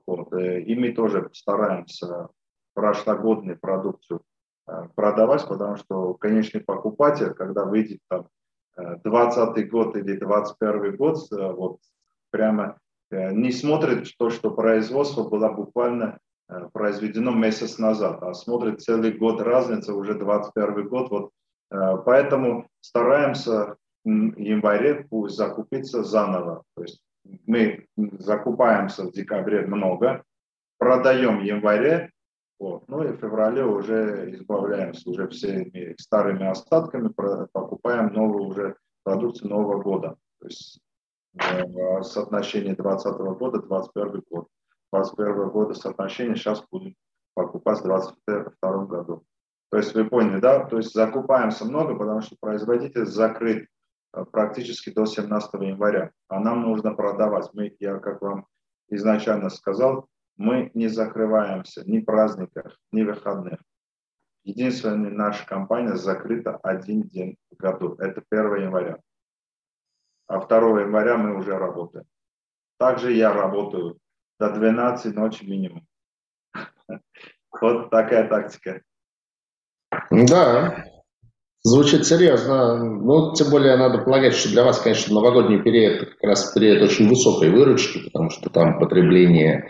Вот. Э, и мы тоже стараемся прошлогоднюю продукцию э, продавать, потому что конечный покупатель, когда выйдет там 20 э, год или 21 год, вот прямо не смотрит то, что производство было буквально произведено месяц назад, а смотрит целый год разница, уже 21 год. Вот, поэтому стараемся январе пусть закупится заново. То есть мы закупаемся в декабре много, продаем в январе, вот, ну и в феврале уже избавляемся уже всеми старыми остатками, покупаем новую уже продукцию Нового года. То есть э, соотношение 2020 года, 2021 год. 2021 года соотношение сейчас будем покупать в 2022 году. То есть вы поняли, да? То есть закупаемся много, потому что производитель закрыт э, практически до 17 января, а нам нужно продавать. Мы, я как вам изначально сказал, мы не закрываемся ни праздниках, ни выходных. Единственная наша компания закрыта один день в году. Это 1 января. А 2 января мы уже работаем. Также я работаю до 12 ночи минимум. Вот такая тактика. Да, звучит серьезно. Ну, тем более надо полагать, что для вас, конечно, новогодний период как раз период очень высокой выручки, потому что там потребление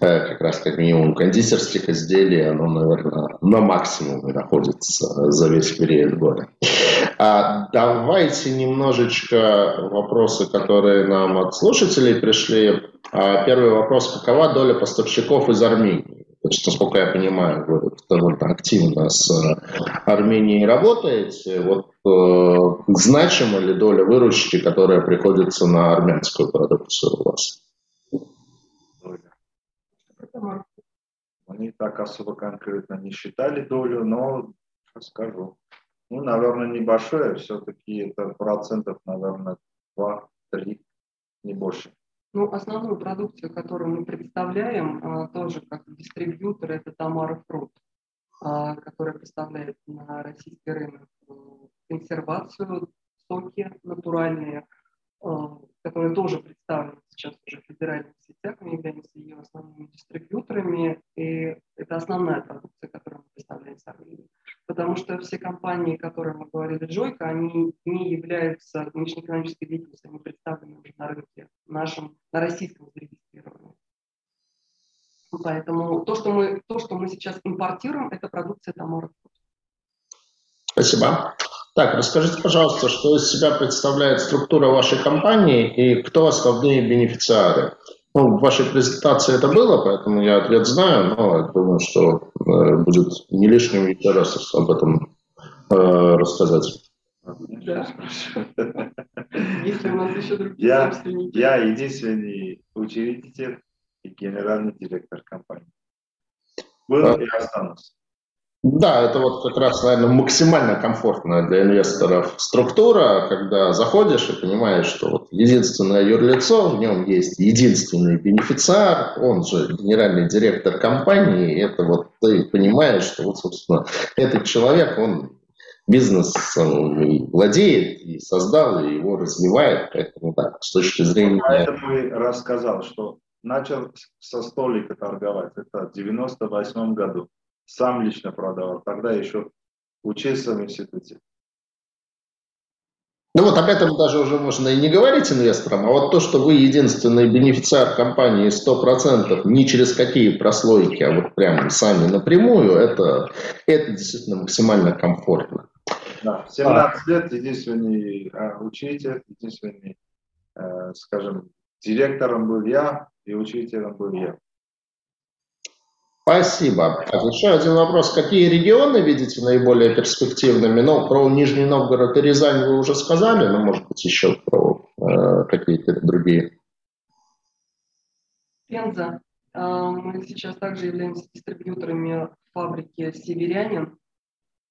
э, как раз как минимум кондитерских изделий, оно, наверное, на максимуме находится за весь период года. А давайте немножечко вопросы, которые нам от слушателей пришли. А первый вопрос. Какова доля поставщиков из Армении? Значит, насколько я понимаю, вы довольно активно с Арменией работаете. Вот э, значима ли доля выручки, которая приходится на армянскую продукцию у вас? Они так особо конкретно не считали долю, но скажу. Ну, наверное, небольшое, все-таки это процентов, наверное, 2-3, не больше. Ну, основную продукцию, которую мы представляем, а, тоже как дистрибьютор, это Тамара Фрут, а, которая представляет на российский рынок э, консервацию, соки натуральные, которые тоже представлены сейчас уже в федеральных сетях, мы являемся ее основными дистрибьюторами, и это основная продукция, которую мы представляем Арменией. Потому что все компании, которые мы говорили, Джойка, они не являются внешнеэкономической деятельностью, они представлены уже на рынке нашем, на российском зарегистрированном. Поэтому то, что мы, то, что мы сейчас импортируем, это продукция Тамара. Спасибо. Так, расскажите, пожалуйста, что из себя представляет структура вашей компании и кто основные бенефициары? Ну, в вашей презентации это было, поэтому я ответ знаю, но я думаю, что э, будет не лишним еще раз об этом э, рассказать. Да. Если у нас еще другие я, я единственный учредитель и генеральный директор компании. Был а, и останусь. Да, это вот как раз, наверное, максимально комфортная для инвесторов структура, когда заходишь и понимаешь, что вот единственное юрлицо, в нем есть единственный бенефициар, он же генеральный директор компании, это вот ты понимаешь, что вот, собственно, этот человек, он бизнес владеет и создал, и его развивает, поэтому да, с точки зрения... Поэтому и рассказал, что начал со столика торговать, это в 98 году сам лично продавал, тогда еще учился в институте. Ну вот об этом даже уже можно и не говорить инвесторам, а вот то, что вы единственный бенефициар компании 100%, ни через какие прослойки, а вот прямо сами напрямую, это, это действительно максимально комфортно. Да, 17 а. лет единственный а, учитель, единственный, э, скажем, директором был я и учителем был я. Спасибо. Так, еще один вопрос. Какие регионы видите наиболее перспективными? Ну, про Нижний Новгород и Рязань вы уже сказали, но, может быть, еще про э, какие-то другие. Пенза. А, мы сейчас также являемся дистрибьюторами фабрики «Северянин»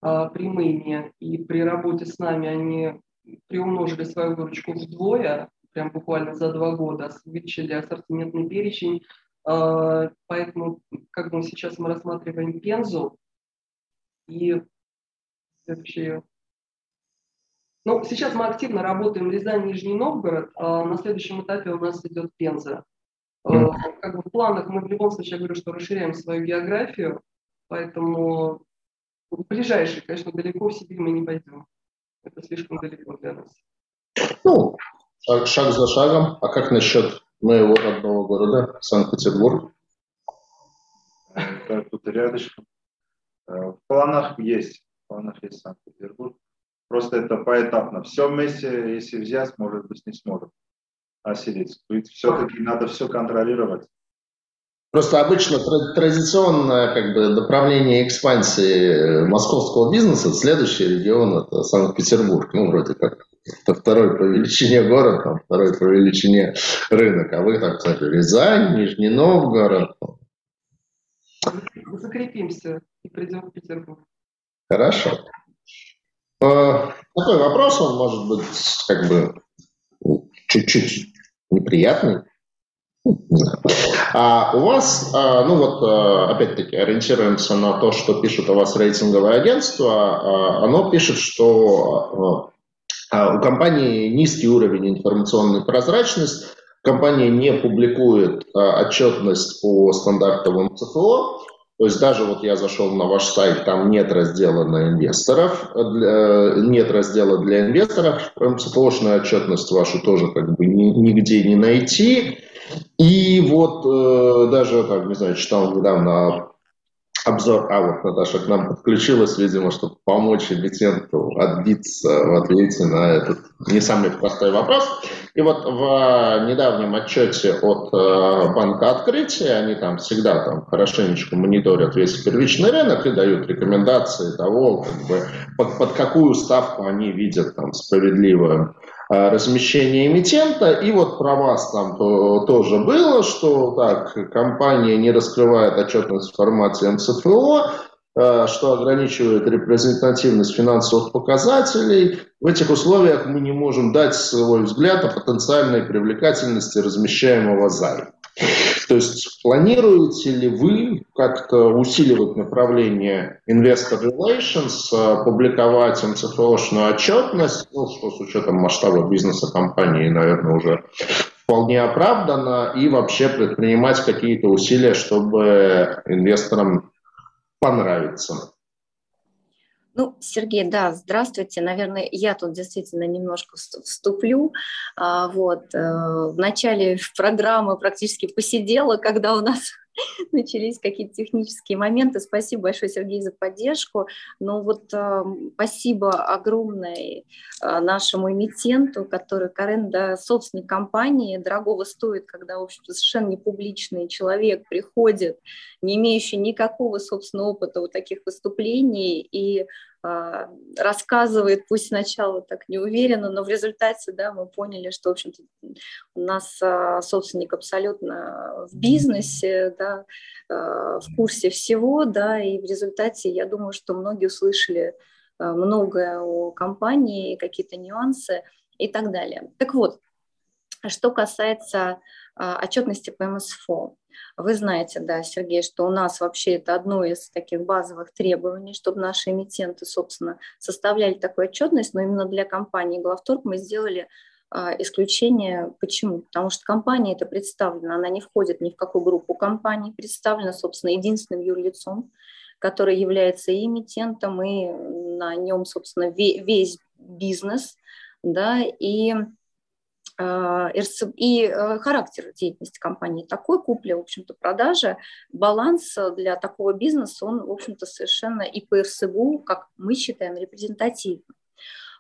а, прямыми, и при работе с нами они приумножили свою выручку вдвое, прям буквально за два года, увеличили ассортиментный перечень, поэтому как бы сейчас мы рассматриваем Пензу и следующее. Ну, сейчас мы активно работаем Рязань, Нижний Новгород, а на следующем этапе у нас идет Пенза. А, как бы в планах мы в любом случае, я говорю, что расширяем свою географию, поэтому в ближайший, конечно, далеко в Сибирь мы не пойдем. Это слишком далеко для нас. Ну, шаг, шаг за шагом. А как насчет моего родного города, Санкт-Петербург. Тут рядышком. Э, в планах есть, в планах есть Санкт-Петербург. Просто это поэтапно. Все вместе, если взять, может быть, не сможет осилить. Все-таки надо все контролировать. Просто обычно традиционное как бы, направление экспансии московского бизнеса, следующий регион – это Санкт-Петербург. Ну, вроде как это второй по величине город, там, второй по величине рынок. А вы, так кстати, Рязань, Нижний Новгород. Закрепимся и придем в Петербург. Хорошо. Э, такой вопрос, он может быть как бы чуть-чуть неприятный. А у вас, а, ну вот, а, опять-таки, ориентируемся на то, что пишут о вас рейтинговое агентство. А, оно пишет, что у компании низкий уровень информационной прозрачности, компания не публикует отчетность по стандартам МЦФО, то есть даже вот я зашел на ваш сайт, там нет раздела на инвесторов, для, нет раздела для инвесторов, МЦФОшную отчетность вашу тоже как бы нигде не найти. И вот э, даже, так, не знаю, читал недавно обзор, а вот Наташа к нам подключилась, видимо, чтобы помочь эмитенту отбиться в ответе на этот не самый простой вопрос. И вот в недавнем отчете от э, Банка Открытия, они там всегда там хорошенечко мониторят весь первичный рынок и дают рекомендации того, как бы, под, под какую ставку они видят там справедливую размещения эмитента. И вот про вас там тоже было, что так, компания не раскрывает отчетность в формате МЦФО, э, что ограничивает репрезентативность финансовых показателей. В этих условиях мы не можем дать свой взгляд о потенциальной привлекательности размещаемого займа. То есть планируете ли вы как-то усиливать направление Investor Relations, э, публиковать МЦФОшную отчетность, ну, что с учетом масштаба бизнеса компании, наверное, уже вполне оправдано, и вообще предпринимать какие-то усилия, чтобы инвесторам понравиться? Ну, Сергей, да, здравствуйте. Наверное, я тут действительно немножко вступлю. А, вот, э, в начале программы практически посидела, когда у нас начались какие-то технические моменты. Спасибо большое, Сергей, за поддержку. Но вот э, спасибо огромное э, нашему эмитенту, который Карен, да, собственник компании, дорогого стоит, когда, в общем-то, совершенно непубличный человек приходит, не имеющий никакого собственного опыта вот таких выступлений и рассказывает, пусть сначала так неуверенно, но в результате да, мы поняли, что, в общем-то, у нас а, собственник абсолютно в бизнесе, да, а, в курсе всего, да, и в результате, я думаю, что многие услышали многое о компании, какие-то нюансы и так далее. Так вот, что касается отчетности по МСФО. Вы знаете, да, Сергей, что у нас вообще это одно из таких базовых требований, чтобы наши эмитенты, собственно, составляли такую отчетность, но именно для компании Главторг мы сделали а, исключение. Почему? Потому что компания это представлена, она не входит ни в какую группу компаний, представлена, собственно, единственным юрлицом, который является и эмитентом, и на нем, собственно, весь бизнес, да, и а, и э, характер деятельности компании такой, купля, в общем-то, продажа, баланс для такого бизнеса, он, в общем-то, совершенно и по РСБУ, как мы считаем, репрезентативным.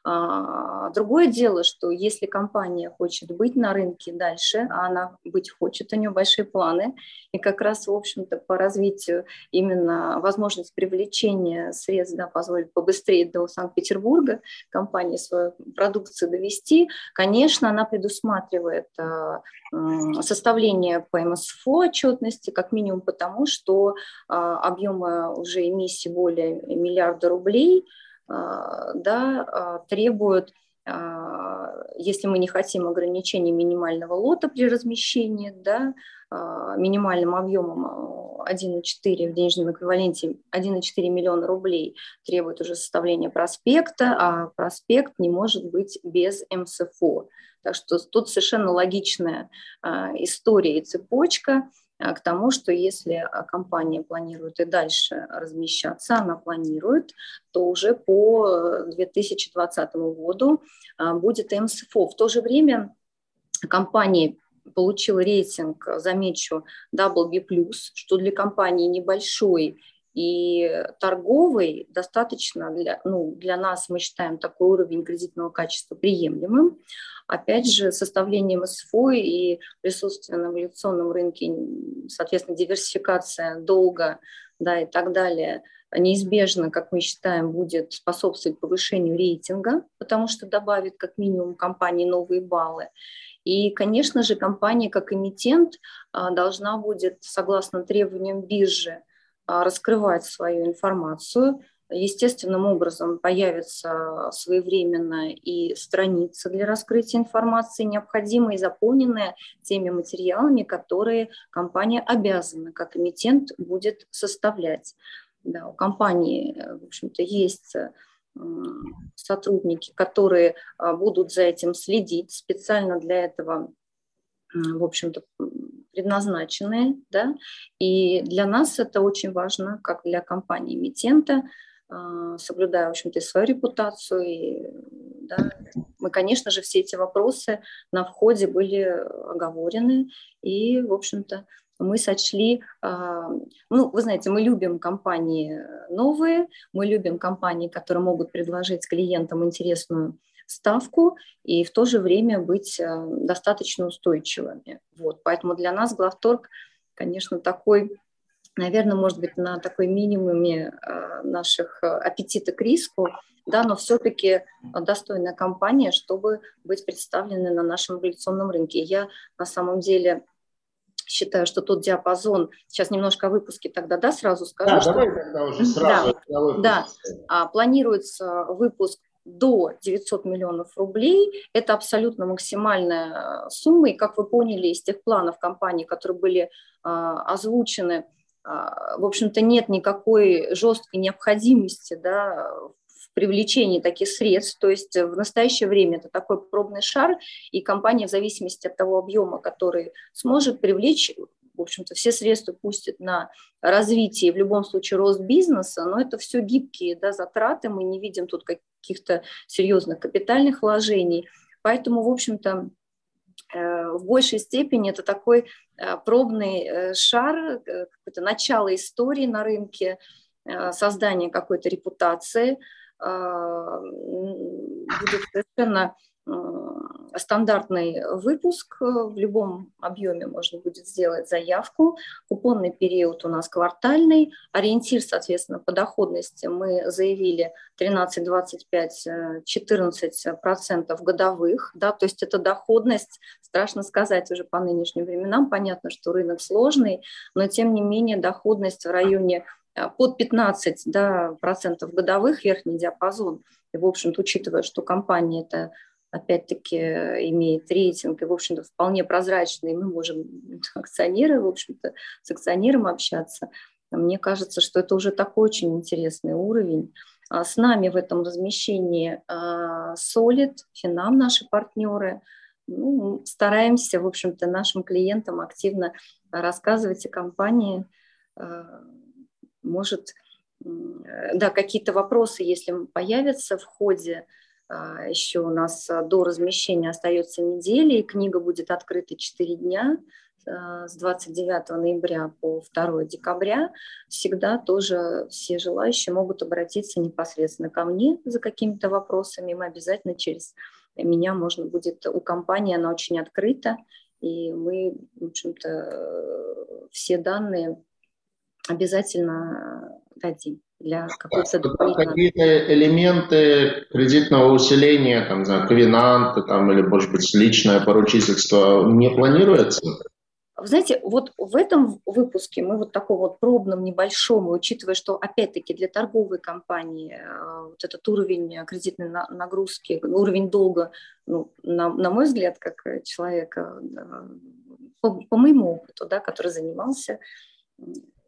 А, другое дело, что если компания хочет быть на рынке дальше, а она быть хочет, у нее большие планы, и как раз, в общем-то, по развитию именно возможность привлечения средств да, позволит побыстрее до Санкт-Петербурга компании свою продукцию довести, конечно, она предусматривает а, составление по МСФО отчетности, как минимум потому, что а, объемы уже эмиссии более миллиарда рублей – да, а, требуют, а, если мы не хотим ограничения минимального лота при размещении, да, минимальным объемом 1,4 в денежном эквиваленте 1,4 миллиона рублей требует уже составления проспекта, а проспект не может быть без МСФО. Так что тут совершенно логичная история и цепочка. А, к тому, что если а, компания планирует и дальше размещаться, она планирует, то уже по 2020 году а, будет МСФО. В то же время компания получила рейтинг, замечу, WB+, что для компании небольшой И торговый достаточно для, ну, для нас, мы считаем такой уровень кредитного качества приемлемым. Опять же, составлением СФО и присутствие на эволюционном рынке, соответственно, диверсификация долга да, и так далее, неизбежно, как мы считаем, будет способствовать повышению рейтинга, потому что добавит как минимум компании новые баллы. И, конечно же, компания как эмитент а, должна будет, согласно требованиям биржи, а, раскрывать свою информацию. Естественным образом появится своевременно и страница для раскрытия информации, необходимые и заполненные теми материалами, которые компания обязана, как эмитент, будет составлять. Да, у компании, в общем-то, есть сотрудники, которые а, будут за этим следить, специально для этого, в общем-то, предназначенные, да, и для нас это очень важно, как для компании эмитента, а, соблюдая, в общем-то, и свою репутацию, и, да, мы, конечно же, все эти вопросы на входе были оговорены, и, в общем-то, мы сочли, а, ну, вы знаете, мы любим компании новые, мы любим компании, которые могут предложить клиентам интересную ставку и в то же время быть а, достаточно устойчивыми. Вот, поэтому для нас главторг, конечно, такой, наверное, может быть, на такой минимуме а, наших аппетита к риску, да, но все-таки достойная компания, чтобы быть представленной на нашем революционном рынке. Я на самом деле считаю, что тот диапазон, сейчас немножко о выпуске тогда, да, сразу скажу. Да, что... давай тогда уже сразу. Да, да. А, планируется выпуск до 900 миллионов рублей. Это абсолютно максимальная э, сумма. И, как вы поняли, из тех планов компании, которые были а, озвучены, а, в общем-то, нет никакой жесткой необходимости да, привлечении таких средств. То есть в настоящее время это такой пробный шар, и компания в зависимости от того объема, который сможет привлечь, в общем-то, все средства пустит на развитие, в любом случае рост бизнеса, но это все гибкие да, затраты, мы не видим тут каких-то серьезных капитальных вложений. Поэтому, в общем-то, в большей степени это такой э, пробный э, шар, какое-то начало истории на рынке, создание какой-то репутации – будет совершенно стандартный выпуск. В любом объеме можно будет сделать заявку. Купонный период у нас квартальный. Ориентир, соответственно, по доходности мы заявили 13, 25, 14 процентов годовых. Да, то есть это доходность, страшно сказать уже по нынешним временам. Понятно, что рынок сложный, но тем не менее доходность в районе Э, под 15 да, процентов годовых верхний диапазон. И, в общем-то, учитывая, что компания это опять-таки имеет рейтинг и, в общем-то, вполне прозрачный, мы можем акционеры, в общем-то, с акционером общаться. Мне кажется, что это уже такой очень интересный уровень. А с нами в этом размещении а, Solid, Финам, наши партнеры. Ну, стараемся, в общем-то, нашим клиентам активно рассказывать о компании, а, может, да, какие-то вопросы, если появятся в ходе, еще у нас а, до размещения остается неделя, и книга будет открыта 4 дня а, с 29 ноября по 2 декабря. Всегда тоже все желающие могут обратиться непосредственно ко мне за какими-то вопросами. Мы обязательно через меня можно будет, у компании она очень открыта, и мы, в общем-то, все данные обязательно дадим для какой-то дополнительного... Какие-то элементы кредитного усиления, там, знаю, ковенанты, там, или, может быть, личное поручительство не планируется? Вы знаете, вот в этом выпуске мы вот таком вот пробном небольшом, учитывая, что опять-таки для торговой компании э, вот этот уровень кредитной нагрузки, уровень долга, ну, на, на мой взгляд, как человека, по, по моему опыту, да, который занимался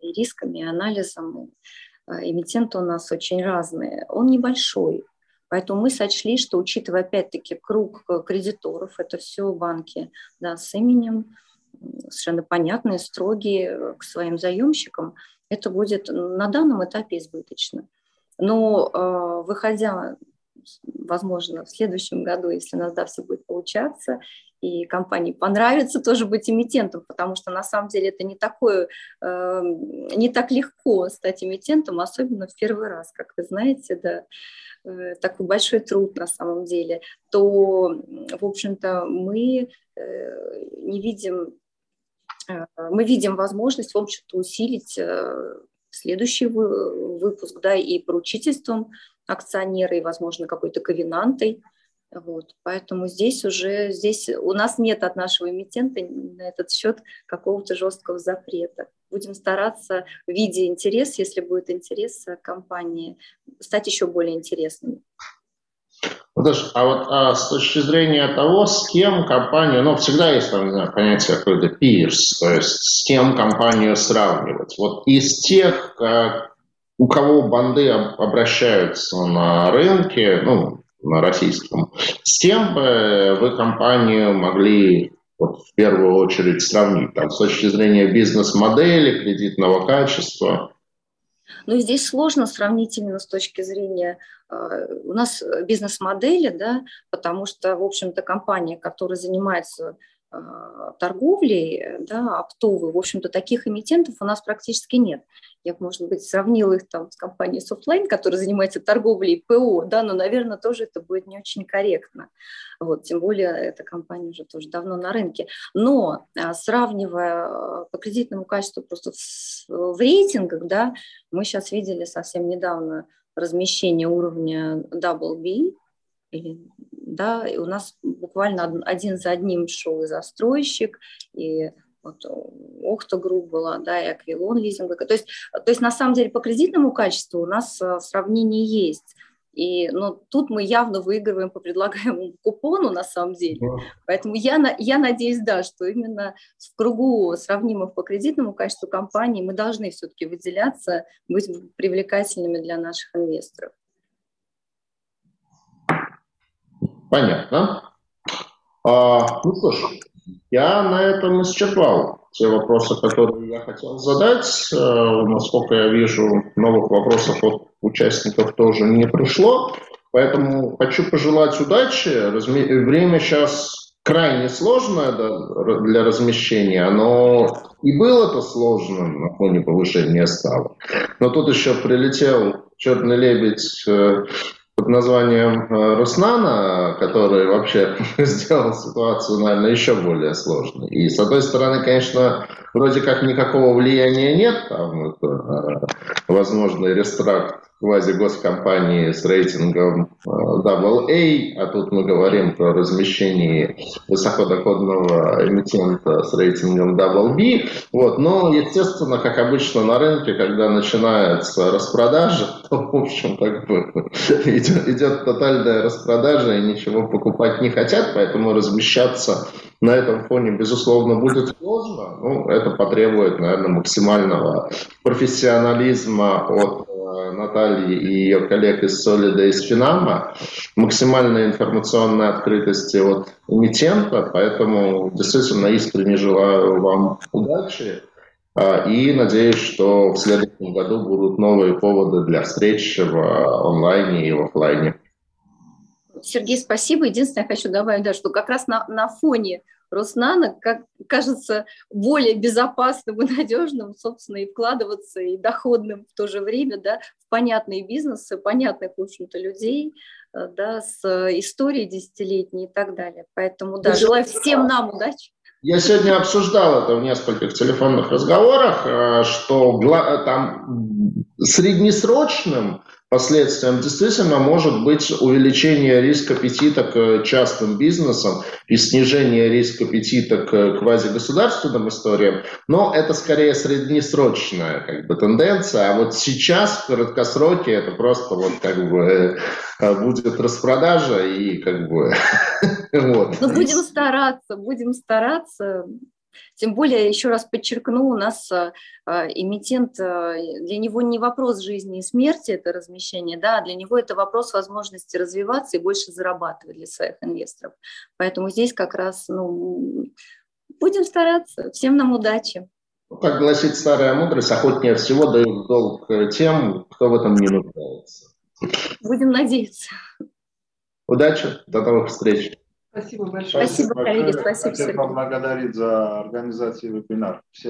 рисками, анализом. А, эмитенты у нас очень разные. Он небольшой, Поэтому мы сочли, что учитывая опять-таки круг э, кредиторов, это все банки да, с именем, совершенно понятные, строгие э, к своим заемщикам, это будет на данном этапе избыточно. Но э, выходя, возможно, в следующем году, если у нас да, все будет получаться, и компании понравится тоже быть эмитентом, потому что на самом деле это не такое, э, не так легко стать эмитентом, особенно в первый раз, как вы знаете, да, э, такой большой труд на самом деле, то, в общем-то, мы э, не видим, э, мы видим возможность, в общем-то, усилить э, следующий выпуск, да, и поручительством акционера, и, возможно, какой-то ковенантой, вот, поэтому здесь уже, здесь у нас нет от нашего эмитента на этот счет какого-то жесткого запрета. Будем стараться, видя интерес, если будет интерес компании, стать еще более интересными. Подожди, а вот а с точки зрения того, с кем компания, ну, всегда есть там, не знаю, понятие какое-то peers, то есть с кем компанию сравнивать. Вот из тех, у кого банды обращаются на рынке, ну, российском. С тем бы вы компанию могли вот, в первую очередь сравнить там, с точки зрения бизнес-модели, кредитного качества? Ну, здесь сложно сравнить именно с точки зрения э, у нас бизнес-модели, да, потому что, в общем-то, компания, которая занимается торговлей, да, оптовой, в общем-то, таких эмитентов у нас практически нет я, может быть, сравнила их там с компанией Softline, которая занимается торговлей ПО, да, но, наверное, тоже это будет не очень корректно. Вот, тем более эта компания уже тоже давно на рынке. Но а, сравнивая а, по кредитному качеству просто в, в рейтингах, да, мы сейчас видели совсем недавно размещение уровня Double B, да, и у нас буквально один за одним шел и застройщик, и вот Охта Групп была, да, и Аквилон лизинг. То есть, то есть на самом деле по кредитному качеству у нас э, сравнение есть. И ну, тут мы явно выигрываем по предлагаемому купону на самом деле. Да. Поэтому я, я надеюсь, да, что именно в кругу сравнимых по кредитному качеству компаний мы должны все-таки выделяться, быть привлекательными для наших инвесторов. Понятно. А, ну что ж, я на этом исчерпал те вопросы, которые я хотел задать. Э, насколько я вижу, новых вопросов от участников тоже не пришло. Поэтому хочу пожелать удачи. Время сейчас крайне сложное для размещения, но и было-то сложно на фоне повышения ставок. Но тут еще прилетел черный лебедь э, под названием э, Руснана, который вообще сделал ситуацию, наверное, еще более сложной. И, с одной стороны, конечно, вроде как никакого влияния нет, там это, э, возможный рестракт квази-госкомпании с рейтингом AA, э, а тут мы говорим про размещение высокодоходного эмитента с рейтингом B. Вот. Но, естественно, как обычно на рынке, когда начинается распродажа, то, в общем, как бы идет, идет тотальная распродажа и ничего покупать не хотят, поэтому размещаться на этом фоне, безусловно, будет сложно. Ну, это потребует, наверное, максимального профессионализма от Натальи и ее коллег из Солида и из Финама, максимальной информационной открытости от эмитента, поэтому действительно искренне желаю вам удачи а, и надеюсь, что в следующем году будут новые поводы для встреч в онлайне и в офлайне. Сергей, спасибо. Единственное, я хочу добавить, да, что как раз на, на фоне Роснана как, кажется более безопасным и надежным, собственно, и вкладываться, и доходным в то же время, да, в понятные бизнесы, понятных, в общем-то, людей, э, да, с историей десятилетней и так далее. Поэтому, да, желаю всем нам удачи. Я сегодня обсуждал это в нескольких телефонных разговорах, э, что там среднесрочным последствием действительно может быть увеличение риска аппетита к частным бизнесам и снижение риска аппетита к квазигосударственным историям, но это скорее среднесрочная как бы, тенденция, а вот сейчас в краткосроке это просто вот как бы э, будет распродажа и как бы вот. Ну будем стараться, будем стараться. Тем более, еще раз подчеркну, у нас э, эмитент, э, для него не вопрос жизни и смерти это размещение, да, а для него это вопрос возможности развиваться и больше зарабатывать для своих инвесторов. Поэтому здесь как раз, ну, будем стараться. Всем нам удачи. Как гласит старая мудрость, охотнее всего дают долг тем, кто в этом не нуждается. Будем надеяться. Удачи, до новых встреч. Спасибо большое. Спасибо, коллеги, спасибо, Хотел поблагодарить за организацию вебинара. Всем